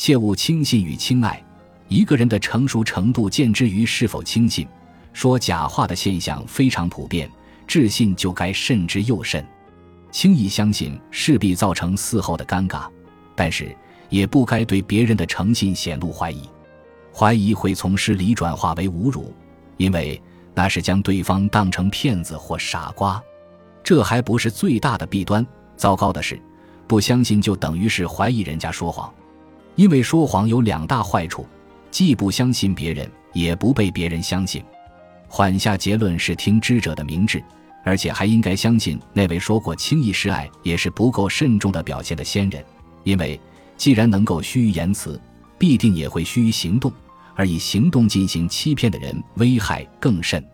切勿轻信与轻爱。一个人的成熟程度见之于是否轻信。说假话的现象非常普遍，置信就该慎之又慎。轻易相信势必造成事后的尴尬，但是也不该对别人的诚信显露怀疑。怀疑会从失礼转化为侮辱，因为那是将对方当成骗子或傻瓜。这还不是最大的弊端，糟糕的是，不相信就等于是怀疑人家说谎。因为说谎有两大坏处：既不相信别人，也不被别人相信。缓下结论是听知者的明智。而且还应该相信那位说过轻易示爱也是不够慎重的表现的先人，因为既然能够虚于言辞，必定也会虚于行动，而以行动进行欺骗的人危害更甚。